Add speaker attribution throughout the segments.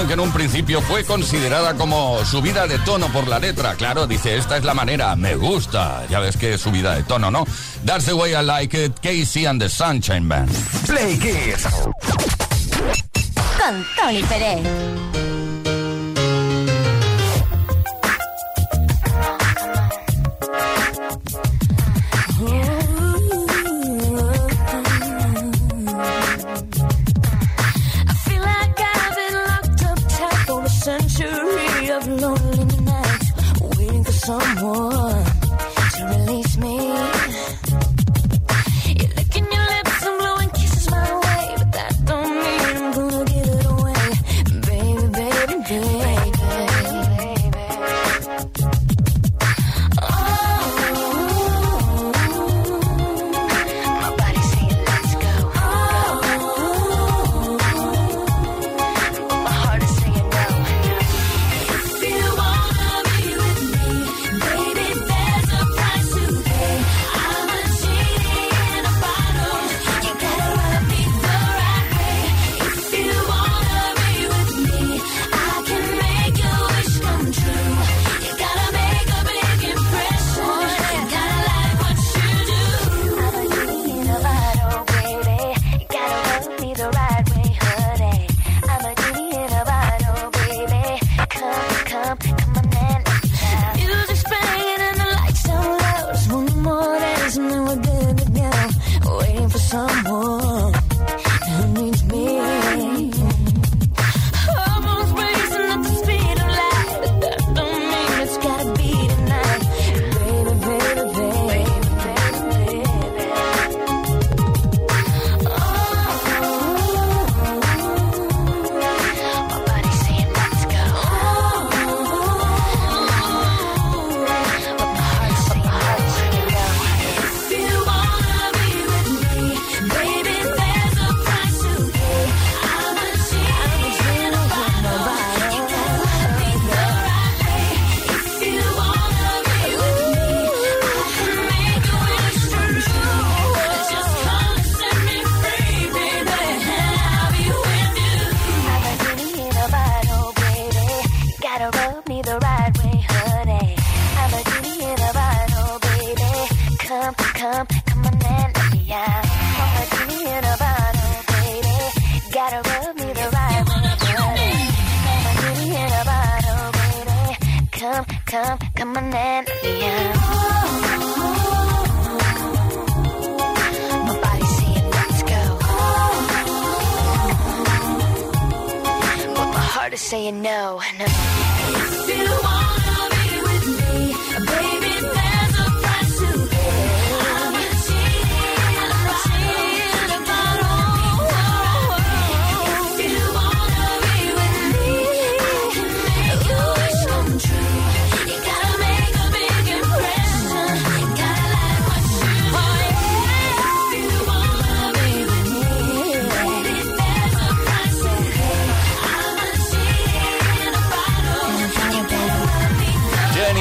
Speaker 1: Canción que en un principio fue considerada como subida de tono por la letra. Claro, dice, esta es la manera, me gusta. Ya ves que es subida de tono, ¿no? That's the way I like it, Casey and the Sunshine Band.
Speaker 2: Play Kiss.
Speaker 3: Con Tony Pérez.
Speaker 1: someone.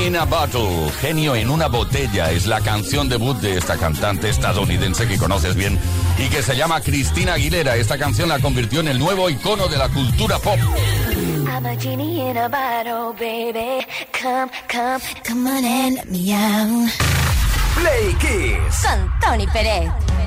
Speaker 1: In a Bottle, Genio en una botella, es la canción debut de esta cantante estadounidense que conoces bien y que se llama Cristina Aguilera. Esta canción la convirtió en el nuevo icono de la cultura pop.
Speaker 4: I'm a genie in a bottle, baby. Come, come, come on and let me out.
Speaker 5: Play Kiss.
Speaker 6: Con Tony Pérez.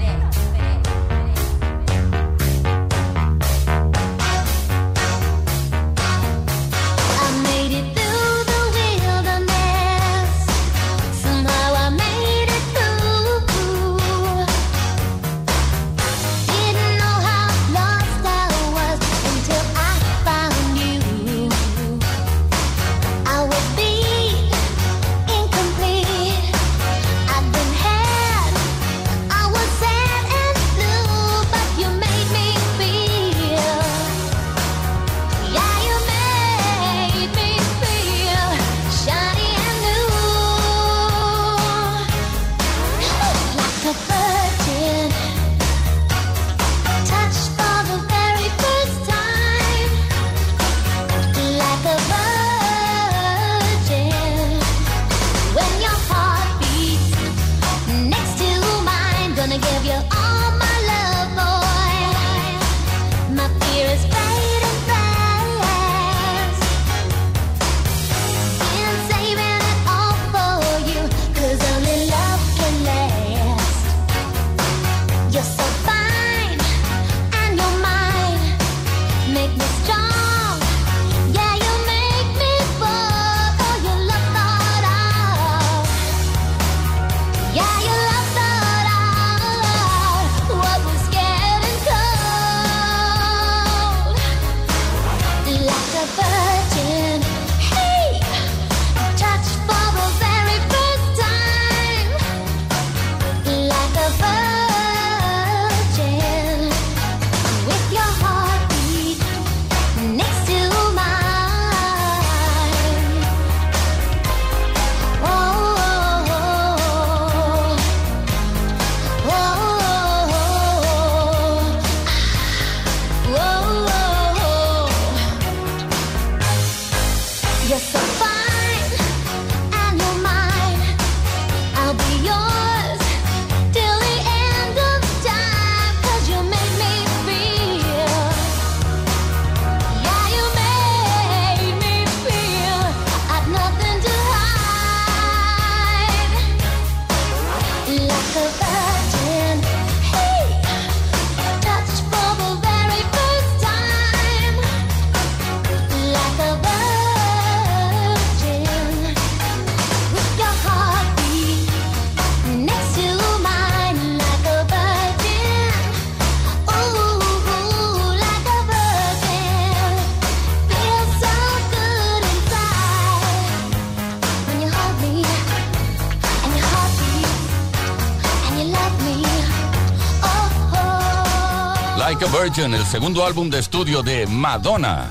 Speaker 4: Like a Virgin,
Speaker 1: el segundo álbum de estudio de Madonna.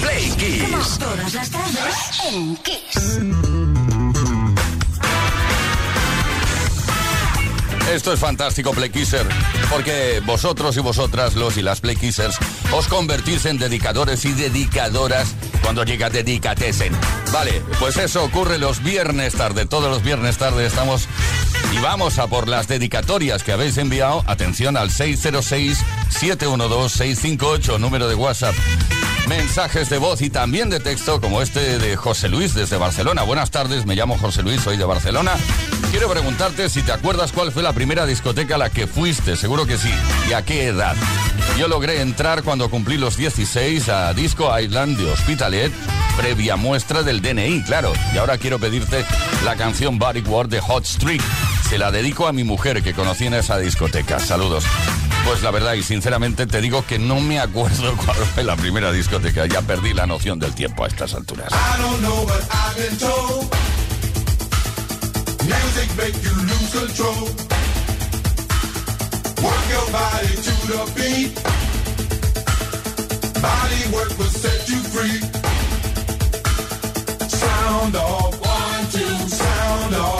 Speaker 5: Play Kiss.
Speaker 6: Todas las tardes en Kiss.
Speaker 1: Esto es fantástico, Play Kisser, porque vosotros y vosotras, los y las Play Kissers, os convertís en dedicadores y dedicadoras cuando llega Dedicatesen. Vale, pues eso ocurre los viernes tarde. Todos los viernes tarde estamos y vamos a por las dedicatorias que habéis enviado. Atención al 606-712-658, número de WhatsApp. Mensajes de voz y también de texto, como este de José Luis desde Barcelona. Buenas tardes, me llamo José Luis, soy de Barcelona. Quiero preguntarte si te acuerdas cuál fue la primera discoteca a la que fuiste, seguro que sí, y a qué edad. Yo logré entrar cuando cumplí los 16 a Disco Island de Hospitalet, previa muestra del DNI, claro. Y ahora quiero pedirte la canción Body Ward de Hot Street. Se la dedico a mi mujer que conocí en esa discoteca. Saludos. Pues la verdad y sinceramente te digo que no me acuerdo cuál fue la primera discoteca. Ya perdí la noción del tiempo a estas alturas.
Speaker 7: sound off, one, two, sound off.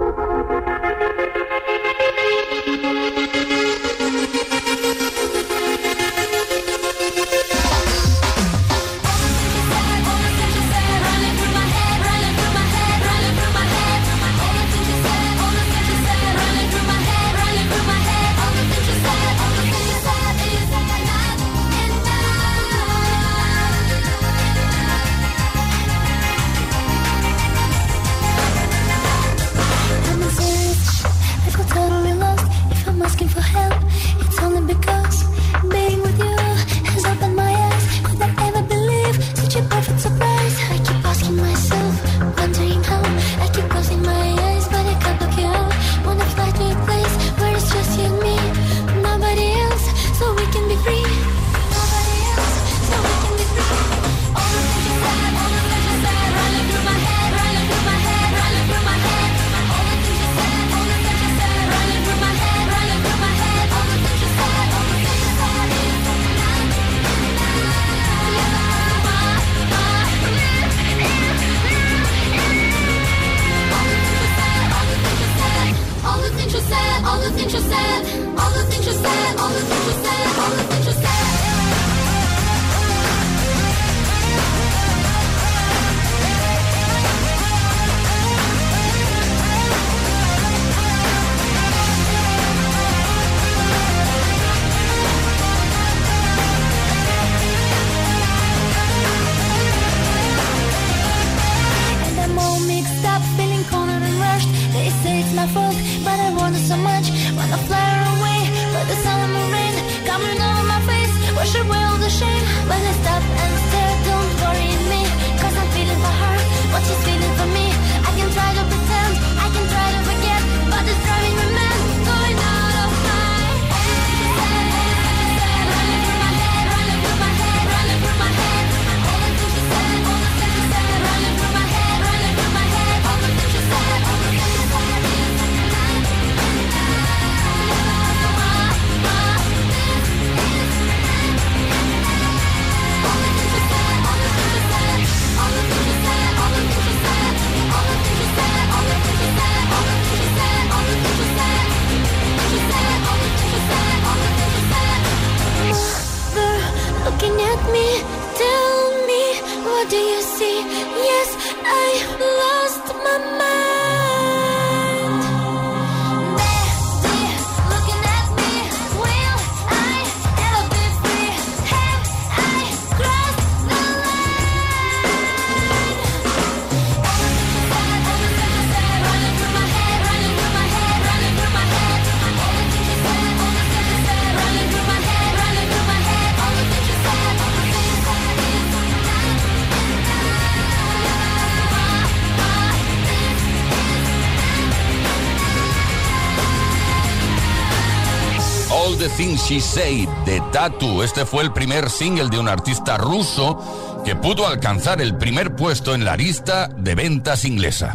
Speaker 1: Say de Tatu. Este fue el primer single de un artista ruso que pudo alcanzar el primer puesto en la lista de ventas inglesa.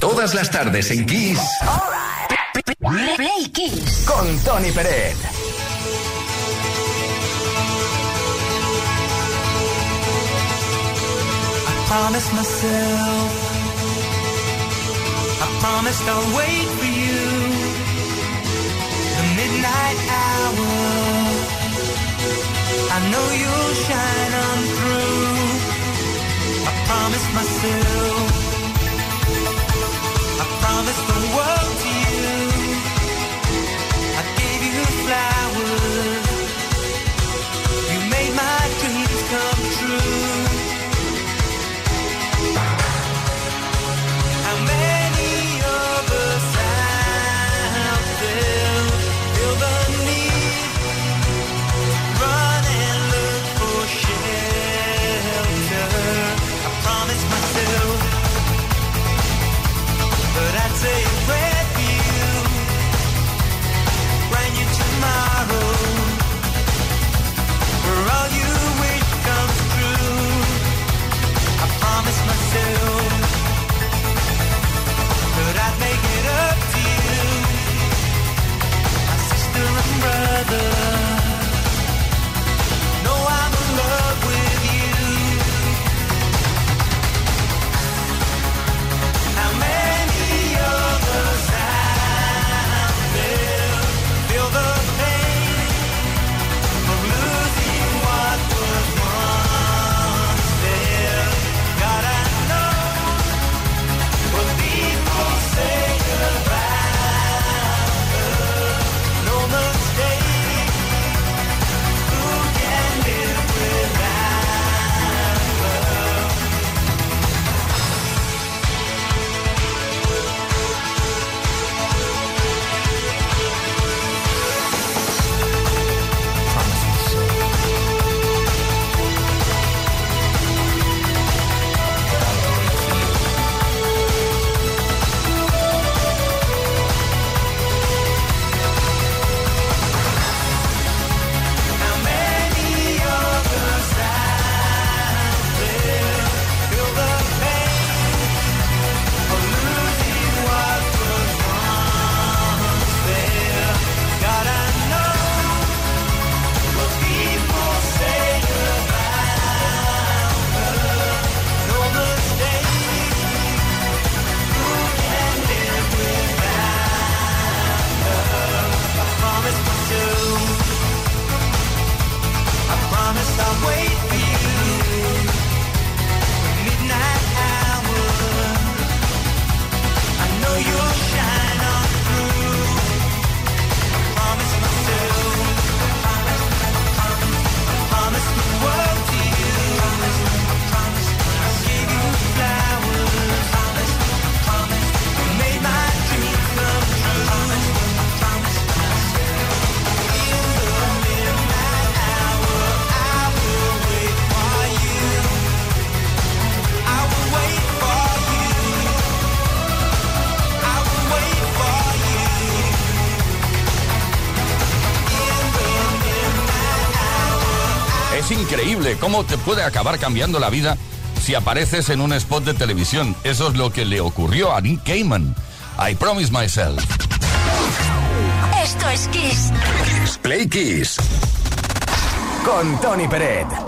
Speaker 5: Todas las tardes en Kiss.
Speaker 6: Play Kiss.
Speaker 5: Con Tony Pérez.
Speaker 8: I promised myself I promised I'll wait for you midnight hour. I know you'll shine on through. I promise myself. I promise the world to you. I gave you flowers.
Speaker 1: Cómo te puede acabar cambiando la vida si apareces en un spot de televisión. Eso es lo que le ocurrió a Nick Cayman. I promise myself.
Speaker 6: Esto es Kiss.
Speaker 5: Play Kiss. Con Tony Peret.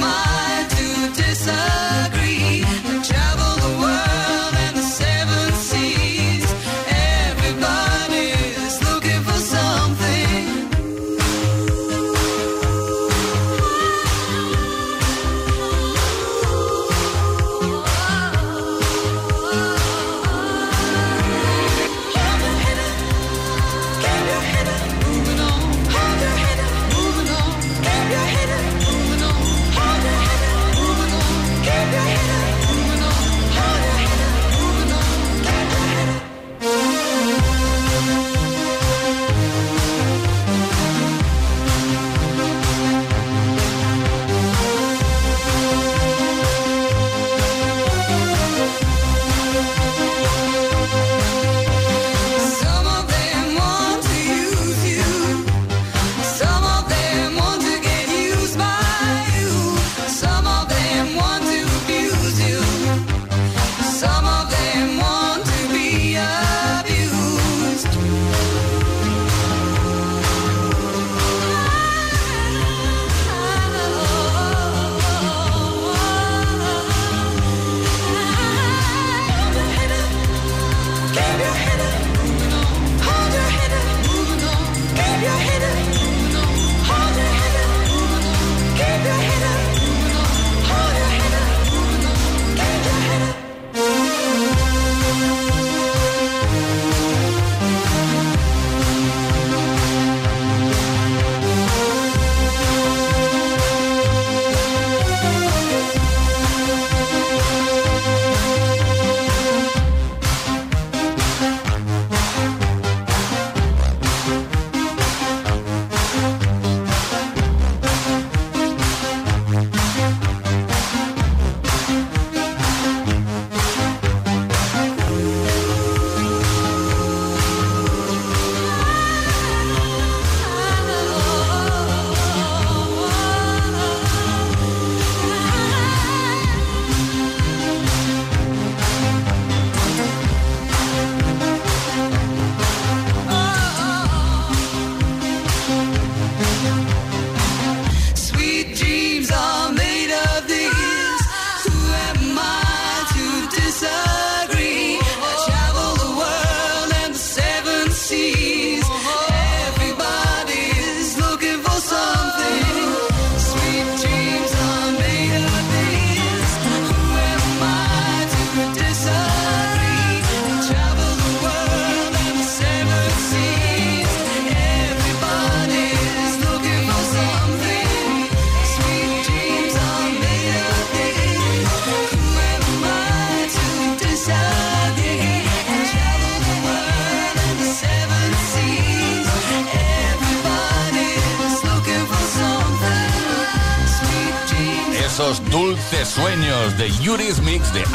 Speaker 1: My to decide.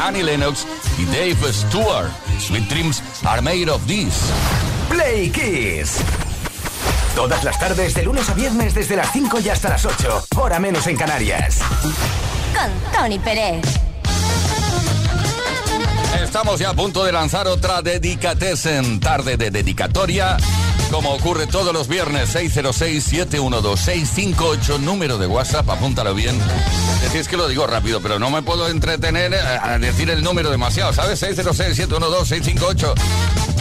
Speaker 1: Annie Lennox y Dave Stewart. Sweet Dreams are made of this.
Speaker 5: Play Kiss. Todas las tardes, de lunes a viernes, desde las 5 y hasta las 8. Hora menos en Canarias.
Speaker 6: Con Tony Pérez.
Speaker 1: Estamos ya a punto de lanzar otra Dedicatesen, tarde de dedicatoria. Como ocurre todos los viernes, 606-712-658, número de WhatsApp, apúntalo bien. Decís que lo digo rápido, pero no me puedo entretener a decir el número demasiado, ¿sabes? 606-712-658.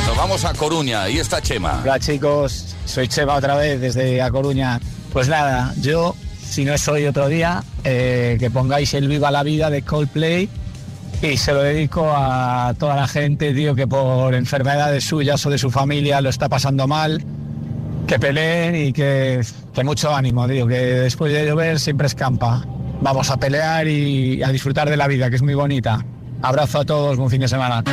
Speaker 1: Nos vamos a Coruña, ahí está Chema.
Speaker 9: Hola chicos, soy Chema otra vez desde A Coruña. Pues nada, yo, si no es hoy otro día, eh, que pongáis el Viva la Vida de Coldplay y se lo dedico a toda la gente, tío, que por enfermedades suyas o de su familia lo está pasando mal, que peleen y que, que mucho ánimo, tío, que después de llover siempre escampa. Vamos a pelear y a disfrutar de la vida, que es muy bonita. Abrazo a todos, buen fin de semana.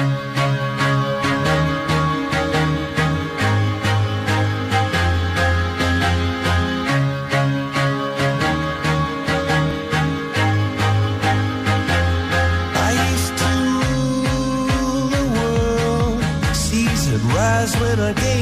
Speaker 8: eyes when I
Speaker 5: gaze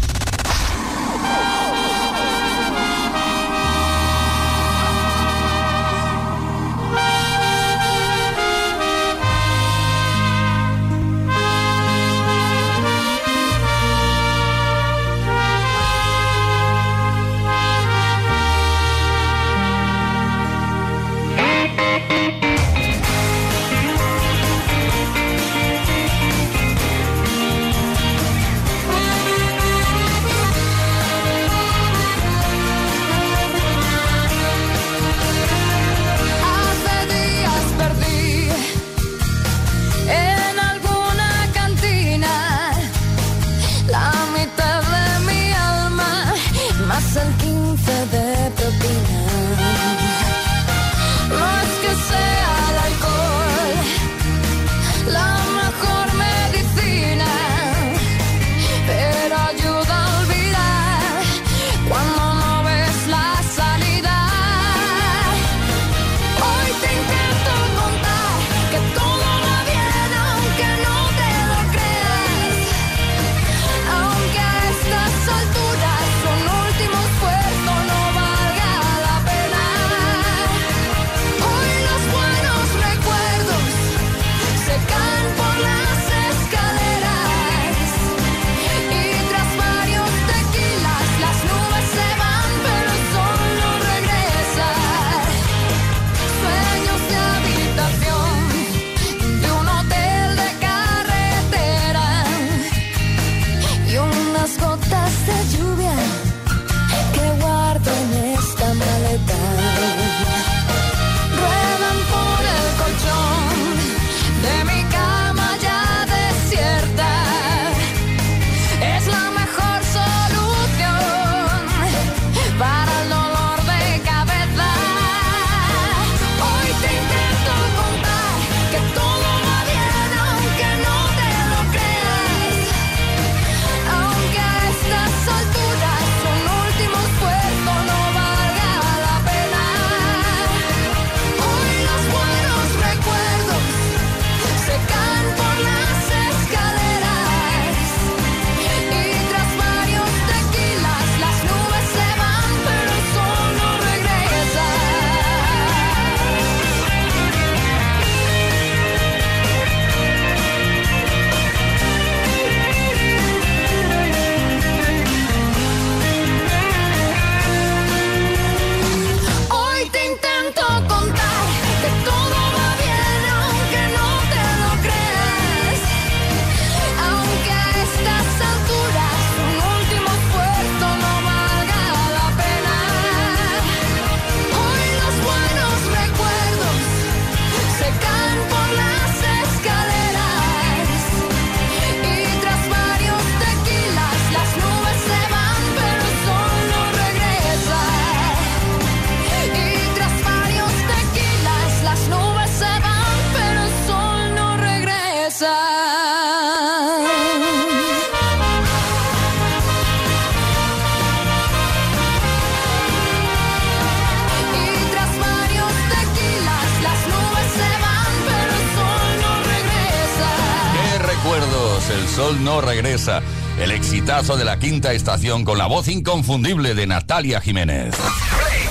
Speaker 10: no regresa. El
Speaker 1: exitazo de la quinta estación con la voz inconfundible de Natalia Jiménez.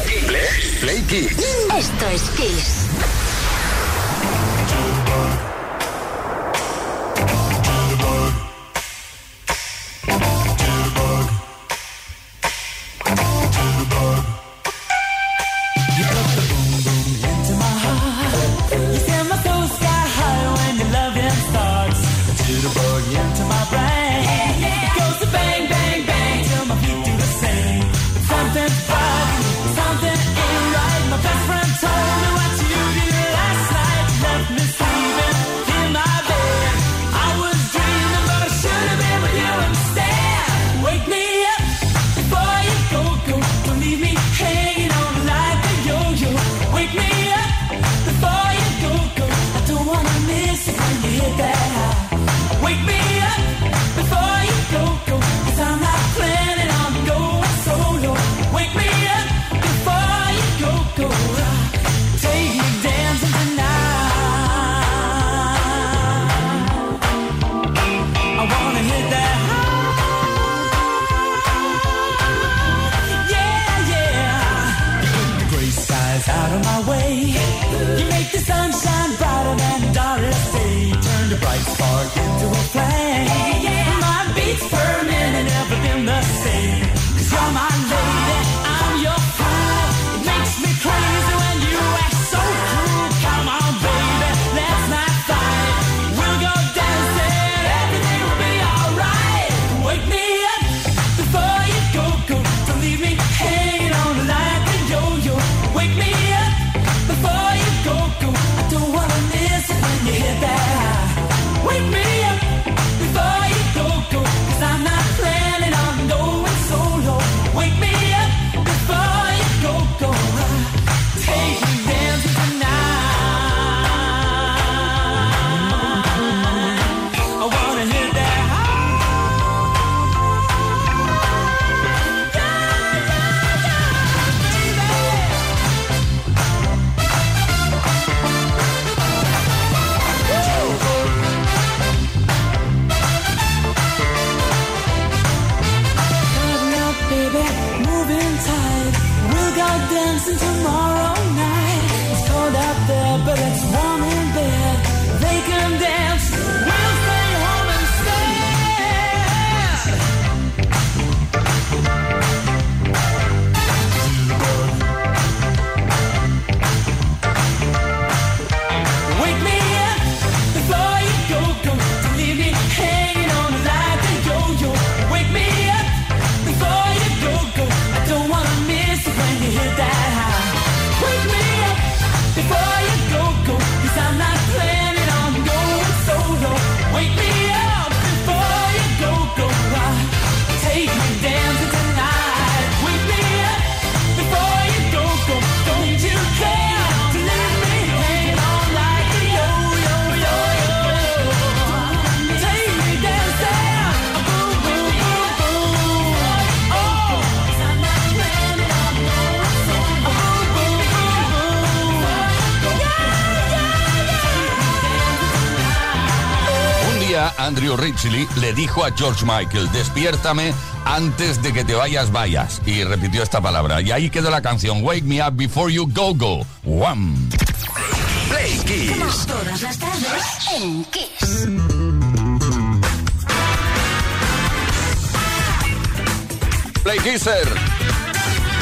Speaker 11: Play,
Speaker 8: Play, Play Kiss. Esto
Speaker 1: es Kiss. Andrew Ridgely le dijo a George Michael, despiértame antes de que te vayas, vayas. Y repitió esta palabra. Y ahí quedó la canción, Wake Me Up Before You Go Go. Wham.
Speaker 5: Play Kiss.
Speaker 6: Todas las tardes en Kiss.
Speaker 1: Play Kisser.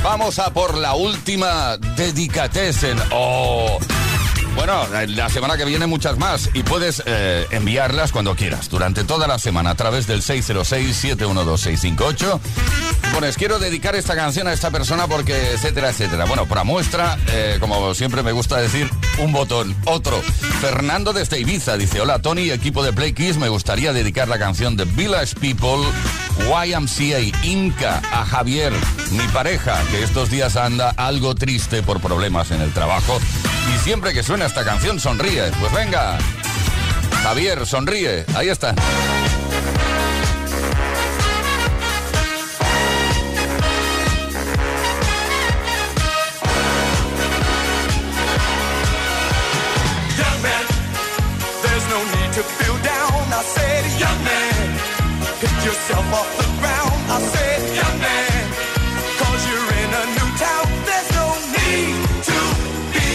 Speaker 1: Vamos a por la última dedicatessen. Oh. Bueno, la semana que viene muchas más y puedes eh, enviarlas cuando quieras, durante toda la semana a través del 606-712-658. Pones, quiero dedicar esta canción a esta persona porque, etcétera, etcétera. Bueno, para muestra, eh, como siempre me gusta decir, un botón, otro. Fernando desde Ibiza dice, hola Tony, equipo de Play Kiss, me gustaría dedicar la canción de Village People, YMCA, Inca, a Javier, mi pareja, que estos días anda algo triste por problemas en el trabajo. Y siempre que suena esta canción sonríe. Pues venga, Javier, sonríe. Ahí está.
Speaker 7: Yourself off the ground. I said, young man, cause you're in a new town. There's no need to be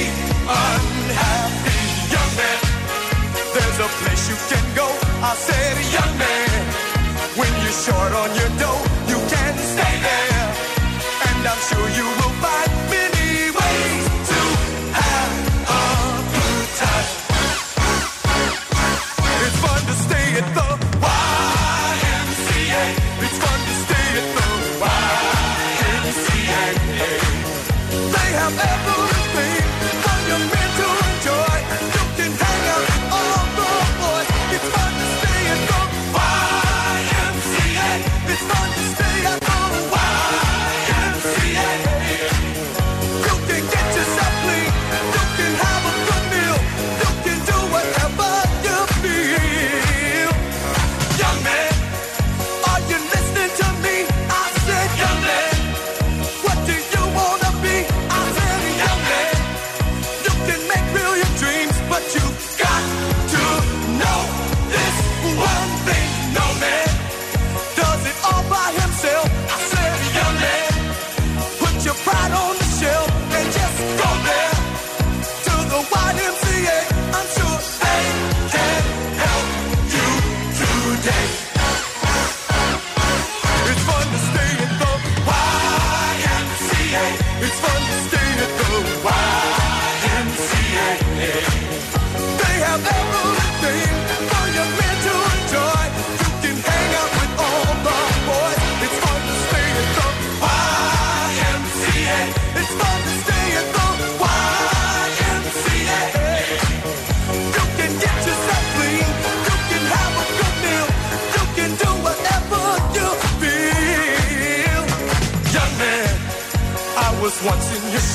Speaker 7: unhappy. Young man, there's a place you can go. I said, young man, when you're short on your dough,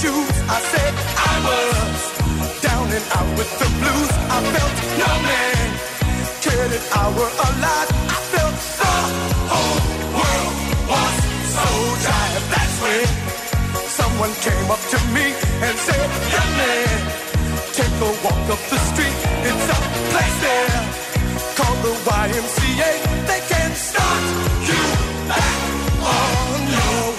Speaker 7: shoes. I said I was down and out with the blues. I felt no man cared if I were alive. I felt the whole world was so tired. That's when someone came up to me and said, Young man, take a walk up the street. It's a place there called the YMCA. They can start you back on your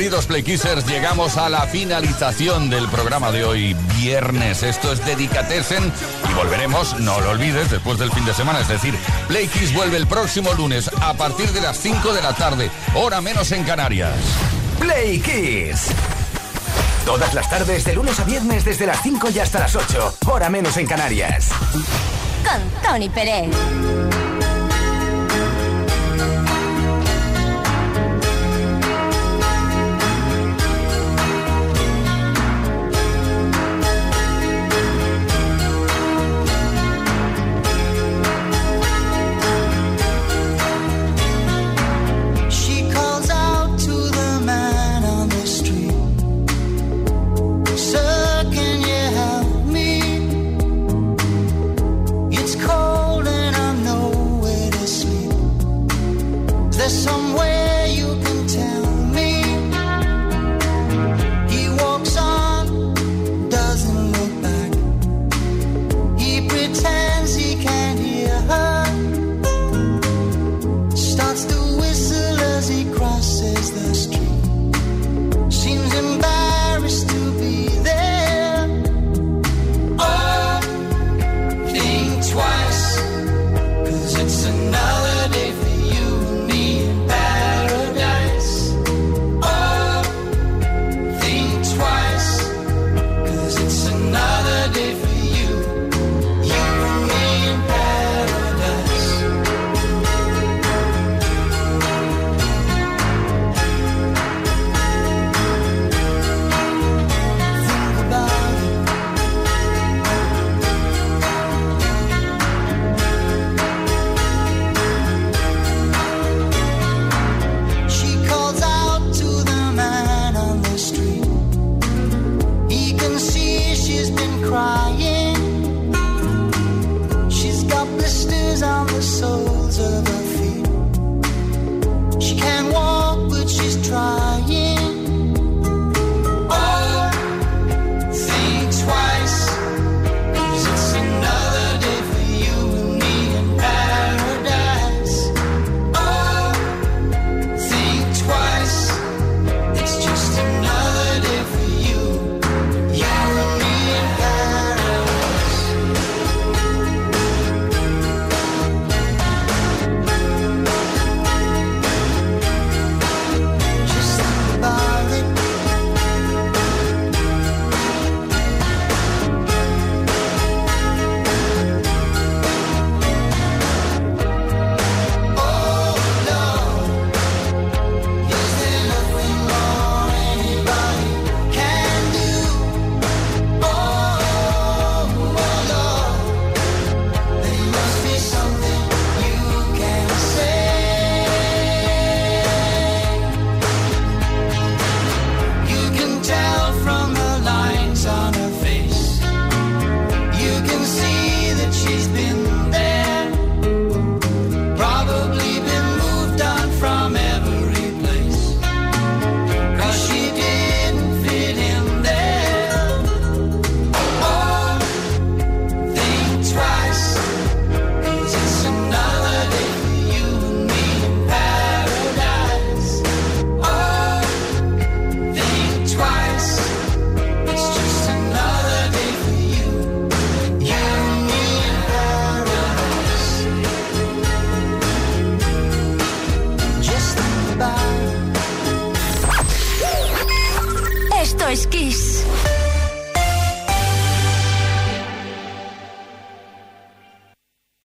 Speaker 1: queridos Playkissers, llegamos a la finalización del programa de hoy, viernes. Esto es Dedicatesen y volveremos, no lo olvides, después del fin de semana. Es decir, Playkiss vuelve el próximo lunes a partir de las 5 de la tarde, hora menos en Canarias.
Speaker 12: Play Kiss. Todas las tardes, de lunes a viernes, desde las 5 y hasta las 8. Hora menos en Canarias.
Speaker 13: Con Tony Pérez.